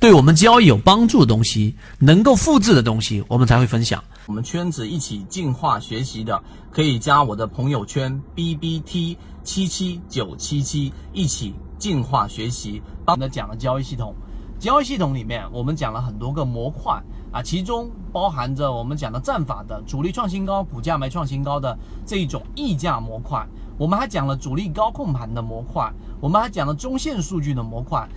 对我们交易有帮助的东西，能够复制的东西，我们才会分享。我们圈子一起进化学习的，可以加我的朋友圈 B B T 七七九七七，一起进化学习。刚才讲了交易系统，交易系统里面我们讲了很多个模块啊，其中包含着我们讲的战法的主力创新高，股价没创新高的这一种溢价模块。我们还讲了主力高控盘的模块，我们还讲了中线数据的模块。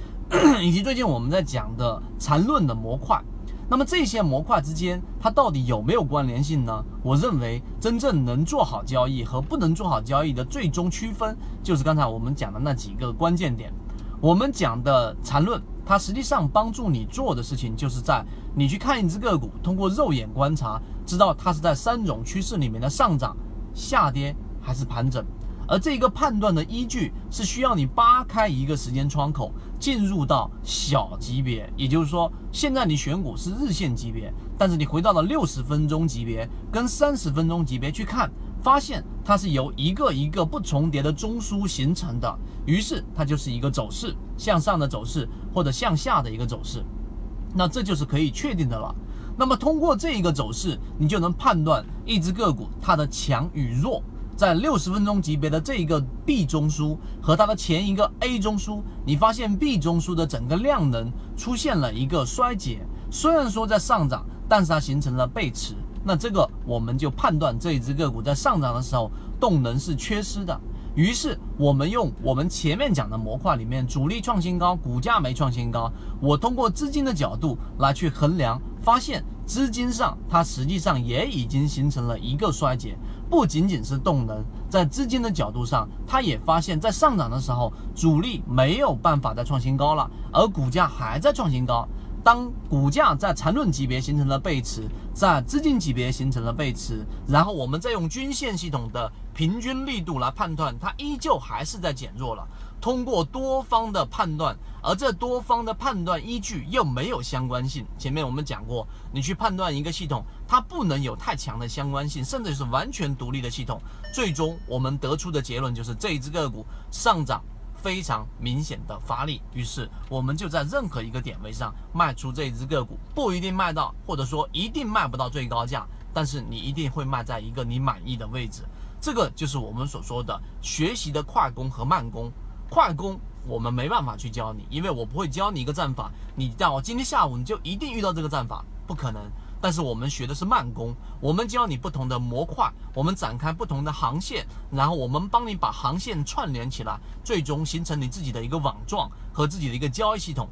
以及最近我们在讲的缠论的模块，那么这些模块之间它到底有没有关联性呢？我认为真正能做好交易和不能做好交易的最终区分，就是刚才我们讲的那几个关键点。我们讲的缠论，它实际上帮助你做的事情，就是在你去看一只个股，通过肉眼观察，知道它是在三种趋势里面的上涨、下跌还是盘整。而这个判断的依据是需要你扒开一个时间窗口，进入到小级别，也就是说，现在你选股是日线级别，但是你回到了六十分钟级别跟三十分钟级别去看，发现它是由一个一个不重叠的中枢形成的，于是它就是一个走势向上的走势或者向下的一个走势，那这就是可以确定的了。那么通过这一个走势，你就能判断一只个股它的强与弱。在六十分钟级别的这一个 B 中枢和它的前一个 A 中枢，你发现 B 中枢的整个量能出现了一个衰竭，虽然说在上涨，但是它形成了背驰，那这个我们就判断这一只个股在上涨的时候动能是缺失的。于是我们用我们前面讲的模块里面主力创新高，股价没创新高，我通过资金的角度来去衡量，发现资金上它实际上也已经形成了一个衰竭。不仅仅是动能，在资金的角度上，它也发现，在上涨的时候，主力没有办法再创新高了，而股价还在创新高。当股价在缠论级别形成了背驰，在资金级别形成了背驰，然后我们再用均线系统的平均力度来判断，它依旧还是在减弱了。通过多方的判断，而这多方的判断依据又没有相关性。前面我们讲过，你去判断一个系统，它不能有太强的相关性，甚至是完全独立的系统。最终我们得出的结论就是这一只个股上涨非常明显的发力，于是我们就在任何一个点位上卖出这一只个股，不一定卖到，或者说一定卖不到最高价，但是你一定会卖在一个你满意的位置。这个就是我们所说的学习的快攻和慢攻。快攻我们没办法去教你，因为我不会教你一个战法，你到今天下午你就一定遇到这个战法，不可能。但是我们学的是慢工，我们教你不同的模块，我们展开不同的航线，然后我们帮你把航线串联起来，最终形成你自己的一个网状和自己的一个交易系统。